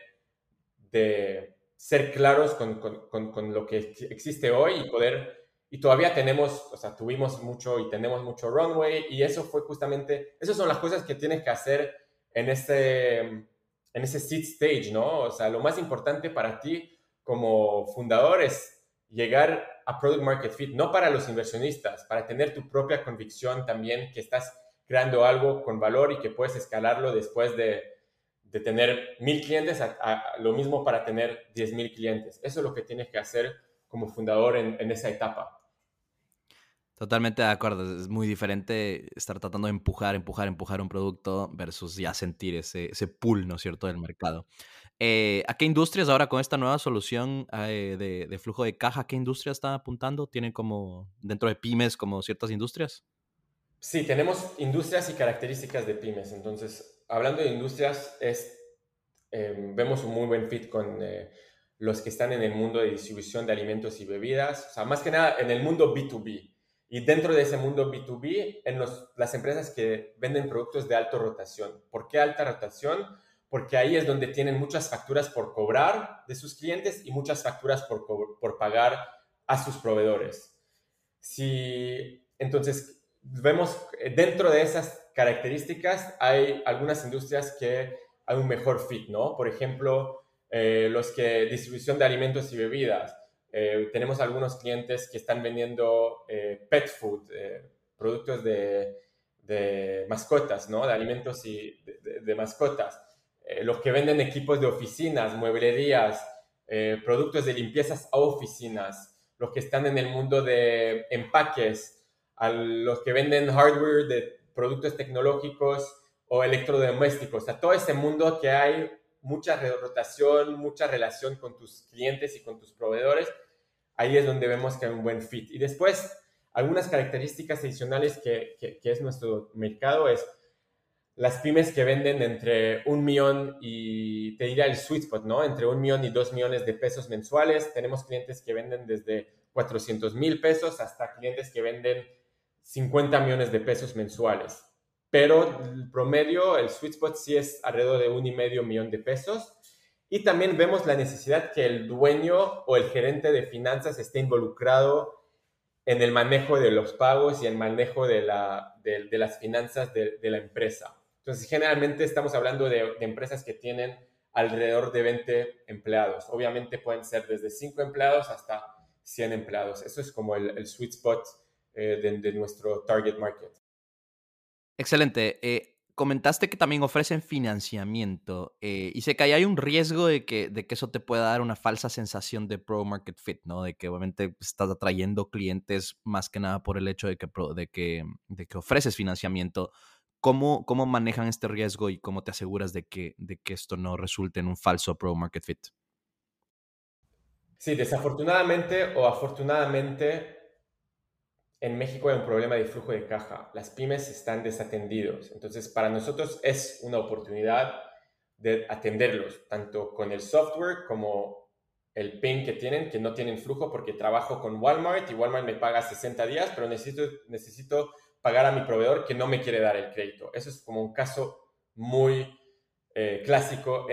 de ser claros con, con, con, lo que existe hoy y poder, y todavía tenemos, o sea, tuvimos mucho y tenemos mucho runway y eso fue justamente, esas son las cosas que tienes que hacer en ese, en ese seed stage, ¿no? O sea, lo más importante para ti como fundador es llegar a Product Market Fit, no para los inversionistas, para tener tu propia convicción también que estás creando algo con valor y que puedes escalarlo después de, de tener mil clientes a, lo mismo para tener diez mil clientes. Eso es lo que tienes que hacer como fundador en, esa etapa. Totalmente de acuerdo. Es muy diferente estar tratando de empujar, empujar, empujar un producto versus ya sentir ese, ese pull, ¿no es cierto?, del mercado. Eh, ¿A qué industrias ahora con esta nueva solución eh, de, flujo de caja, qué industrias están apuntando? ¿Tienen como dentro de pymes como ciertas industrias? Sí, tenemos industrias y características de pymes. Entonces, hablando de industrias, es, em, vemos un muy buen fit con eh, los que están en el mundo de distribución de alimentos y bebidas, o sea, más que nada en el mundo B2B. Y dentro de ese mundo B2B, en los, las empresas que venden productos de alta rotación. ¿Por qué alta rotación? Porque ahí es donde tienen muchas facturas por cobrar de sus clientes y muchas facturas por, por pagar a sus proveedores. Si, entonces, vemos eh, dentro de esas características hay algunas industrias que hay un mejor fit, ¿no? Por ejemplo, eh, los que distribución de alimentos y bebidas. Eh, tenemos algunos clientes que están vendiendo pet food, productos de, de, mascotas, ¿no? De alimentos y de, mascotas. Los que venden equipos de oficinas, mueblerías, productos de limpiezas a oficinas. Los que están en el mundo de empaques, a los que venden hardware de productos tecnológicos o electrodomésticos, a todo ese mundo que hay mucha rotación, mucha relación con tus clientes y con tus proveedores, ahí es donde vemos que hay un buen fit. Y después, algunas características adicionales que, que, es nuestro mercado es las pymes que venden entre un millón y, te diría el sweet spot, ¿no? Entre un millón y dos millones de pesos mensuales. Tenemos clientes que venden desde 400 mil pesos hasta clientes que venden 50 millones de pesos mensuales. Pero el promedio, el sweet spot sí es alrededor de un y medio millón de pesos. Y también vemos la necesidad que el dueño o el gerente de finanzas esté involucrado en el manejo de los pagos y el manejo de, la, de, las finanzas de, la empresa. Entonces, generalmente estamos hablando de, empresas que tienen alrededor de 20 empleados. Obviamente pueden ser desde 5 empleados hasta 100 empleados. Eso es como el, el sweet spot eh, de, nuestro target market. Excelente. Eh, comentaste que también ofrecen financiamiento eh, y sé que ahí hay un riesgo de que, de que eso te pueda dar una falsa sensación de pro market fit, ¿no? De que obviamente estás atrayendo clientes más que nada por el hecho de que, de que, de que ofreces financiamiento. ¿Cómo, ¿Cómo manejan este riesgo y cómo te aseguras de que, de que esto no resulte en un falso pro market fit? Sí, desafortunadamente o afortunadamente en México hay un problema de flujo de caja. Las pymes están desatendidos. Entonces, para nosotros es una oportunidad de atenderlos, tanto con el software como el PIN que tienen, que no tienen flujo porque trabajo con Walmart y Walmart me paga 60 días, pero necesito, necesito pagar a mi proveedor que no me quiere dar el crédito. Eso es como un caso muy eh, clásico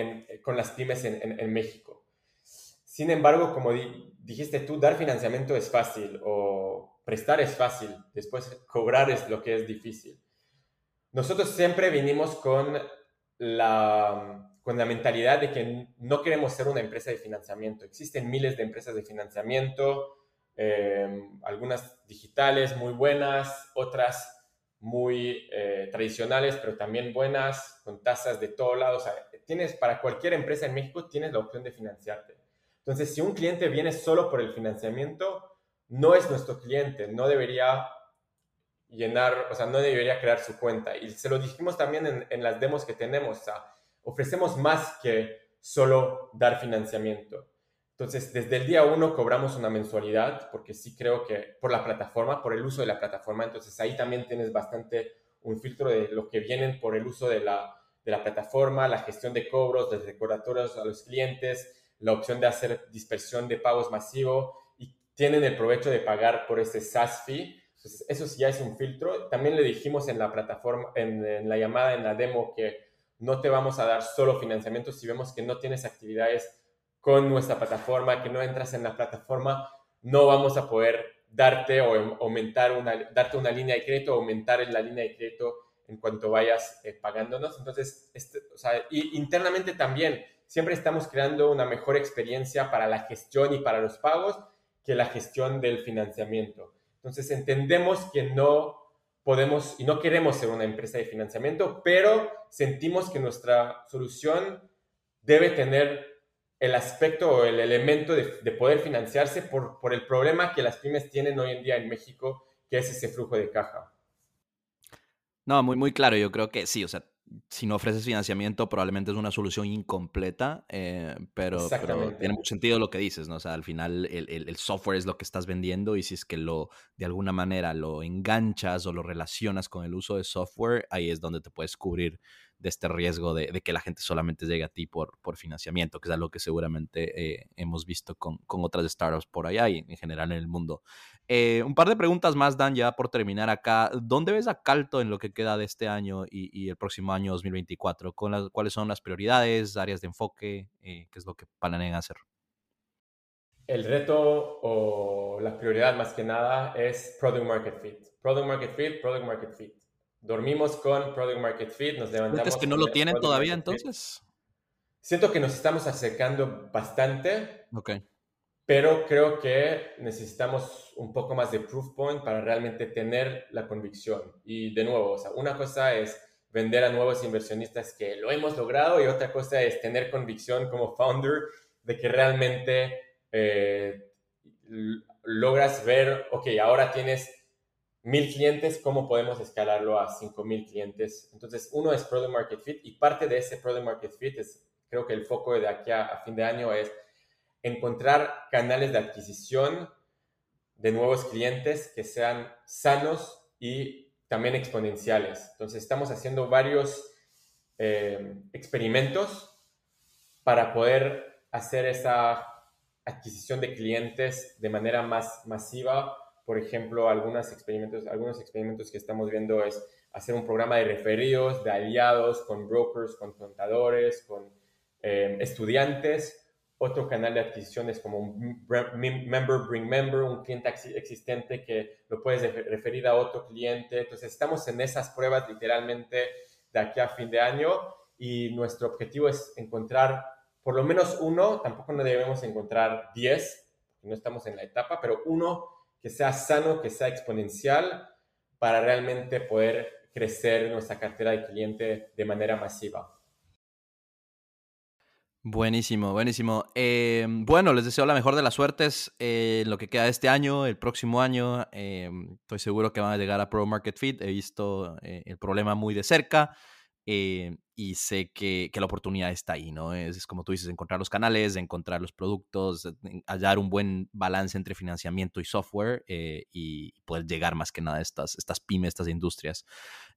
con las pymes en, México. Sin embargo, como dijiste tú, dar financiamiento es fácil o prestar es fácil, después cobrar es lo que es difícil. Nosotros siempre vinimos con la, con la mentalidad de que no queremos ser una empresa de financiamiento. Existen miles de empresas de financiamiento, eh, algunas digitales muy buenas, otras muy eh, tradicionales, pero también buenas, con tasas de todos lados. tienes, para cualquier empresa en México tienes la opción de financiarte. Entonces, si un cliente viene solo por el financiamiento, no es nuestro cliente, no debería llenar, o sea, no debería crear su cuenta. Y se lo dijimos también en, las demos que tenemos, o sea, ofrecemos más que solo dar financiamiento. Entonces, desde el día uno cobramos una mensualidad, porque sí creo que por la plataforma, por el uso de la plataforma, entonces ahí también tienes bastante un filtro de lo que vienen por el uso de la, de la plataforma, la gestión de cobros, de recordatorios a los clientes, la opción de hacer dispersión de pagos masivo tienen el provecho de pagar por ese SaaS fee. Entonces, eso sí ya es un filtro. También le dijimos en la plataforma, en, la llamada, en la demo, que no te vamos a dar solo financiamiento si vemos que no tienes actividades con nuestra plataforma, que no entras en la plataforma, no vamos a poder darte o aumentar una, darte una línea de crédito, aumentar la línea de crédito en cuanto vayas eh, pagándonos. Entonces, este, o sea, y internamente también, siempre estamos creando una mejor experiencia para la gestión y para los pagos que la gestión del financiamiento. Entonces entendemos que no podemos y no queremos ser una empresa de financiamiento, pero sentimos que nuestra solución debe tener el aspecto o el elemento de, poder financiarse por, por el problema que las pymes tienen hoy en día en México, que es ese flujo de caja. No, muy, muy claro. Yo creo que sí, o sea, si no ofreces financiamiento, probablemente es una solución incompleta, eh, pero, tiene mucho sentido lo que dices, ¿no? O sea, al final el, el, software es lo que estás vendiendo y si es que lo, de alguna manera, lo enganchas o lo relacionas con el uso de software, ahí es donde te puedes cubrir de este riesgo de, que la gente solamente llegue a ti por, por financiamiento, que es algo que seguramente eh, hemos visto con, con, otras startups por allá y en general en el mundo. Eh, un par de preguntas más, Dan, ya por terminar acá. ¿Dónde ves a Calto en lo que queda de este año y, el próximo año 2024? ¿Con ¿Cuáles son las prioridades, áreas de enfoque? Eh, ¿Qué es lo que planean hacer? El reto o la prioridad más que nada es Product Market Fit. Product Market Fit, Product Market Fit. Dormimos con Product Market Fit, nos levantamos. ¿Es que no lo tienen todavía entonces? Siento que nos estamos acercando bastante. Ok pero creo que necesitamos un poco más de proof point para realmente tener la convicción. Y de nuevo, o sea, una cosa es vender a nuevos inversionistas que lo hemos logrado y otra cosa es tener convicción como founder de que realmente eh, logras ver, ok, ahora tienes mil clientes, ¿cómo podemos escalarlo a cinco mil clientes? Entonces, uno es Product Market Fit y parte de ese Product Market Fit es, creo que el foco de aquí a fin de año es encontrar canales de adquisición de nuevos clientes que sean sanos y también exponenciales. Entonces, estamos haciendo varios eh, experimentos para poder hacer esa adquisición de clientes de manera más masiva. Por ejemplo, algunos experimentos, algunos experimentos que estamos viendo es hacer un programa de referidos, de aliados con brokers, con contadores, con eh, estudiantes otro canal de adquisiciones como un member bring member, un cliente existente que lo puedes referir a otro cliente. Entonces estamos en esas pruebas literalmente de aquí a fin de año y nuestro objetivo es encontrar por lo menos uno, tampoco no debemos encontrar 10, no estamos en la etapa, pero uno que sea sano, que sea exponencial para realmente poder crecer nuestra cartera de cliente de manera masiva. Buenísimo, buenísimo. Em, bueno, les deseo la mejor de las suertes eh, lo que queda de este año, el próximo año. Em, estoy seguro que van a llegar a Pro Market Fit. He visto eh, el problema muy de cerca eh, y sé que, la oportunidad está ahí, ¿no? Es, como tú dices, encontrar los canales, encontrar los productos, hallar un buen balance entre financiamiento y software y poder llegar más que nada a estas, estas pymes, estas industrias.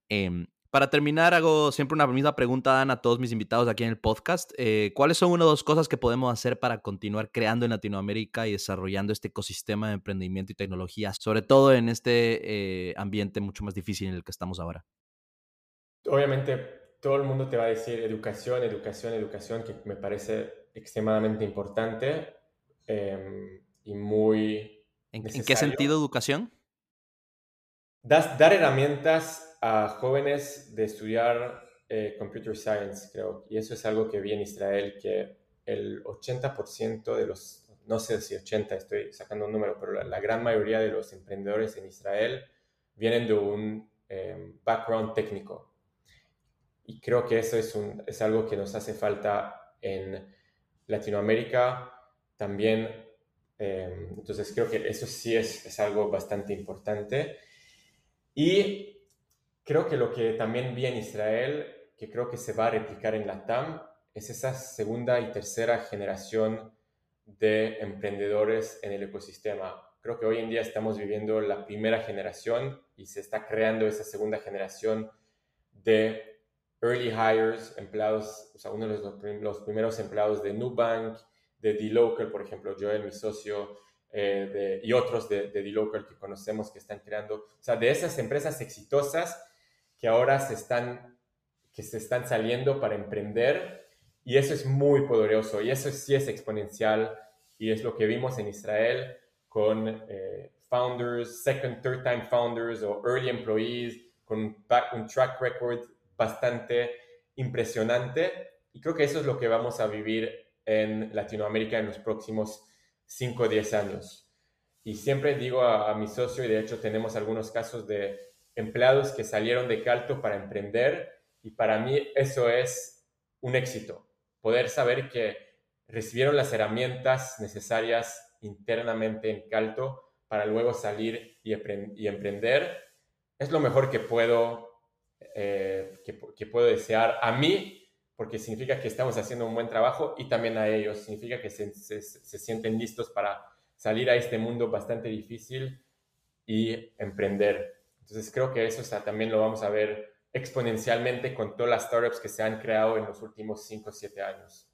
Em, para terminar, hago siempre una misma pregunta, Dan, a todos mis invitados aquí en el podcast. Eh, ¿Cuáles son una o dos cosas que podemos hacer para continuar creando en Latinoamérica y desarrollando este ecosistema de emprendimiento y tecnología, sobre todo en este eh, ambiente mucho más difícil en el que estamos ahora? Obviamente, todo el mundo te va a decir educación, educación, educación, que me parece extremadamente importante em, y muy... ¿En, ¿En qué sentido educación? dar herramientas a jóvenes de estudiar eh, computer science, creo, y eso es algo que vi en Israel, que el 80% de los, no sé si 80, estoy sacando un número, pero la, gran mayoría de los emprendedores en Israel vienen de un em, background técnico. Y creo que eso es, un, es algo que nos hace falta en Latinoamérica también. Em, entonces creo que eso sí es, es algo bastante importante. Y creo que lo que también vi en Israel, que creo que se va a replicar en la TAM, es esa segunda y tercera generación de emprendedores en el ecosistema. Creo que hoy en día estamos viviendo la primera generación y se está creando esa segunda generación de early hires, empleados, o sea, uno de los, los primeros empleados de Nubank, de D-Local, por ejemplo, Joel, mi socio, eh, y otros de, de D-Local que conocemos que están creando, o sea, de esas empresas exitosas que ahora se están, que se están saliendo para emprender y eso es muy poderoso y eso sí es exponencial y es lo que vimos en Israel con eh, founders, second, third time founders o early employees con un, un track record bastante impresionante y creo que eso es lo que vamos a vivir en Latinoamérica en los próximos 5 o 10 años. Y siempre digo a, mi socio, y de hecho tenemos algunos casos de empleados que salieron de Calto para emprender y para mí eso es un éxito, poder saber que recibieron las herramientas necesarias internamente en Calto para luego salir y, emprender, es lo mejor que puedo, eh, que, puedo desear a mí, porque significa que estamos haciendo un buen trabajo y también a ellos, significa que se, se sienten listos para salir a este mundo bastante difícil y emprender. Entonces creo que eso también lo vamos a ver exponencialmente con todas las startups que se han creado en los últimos 5 o 7 años.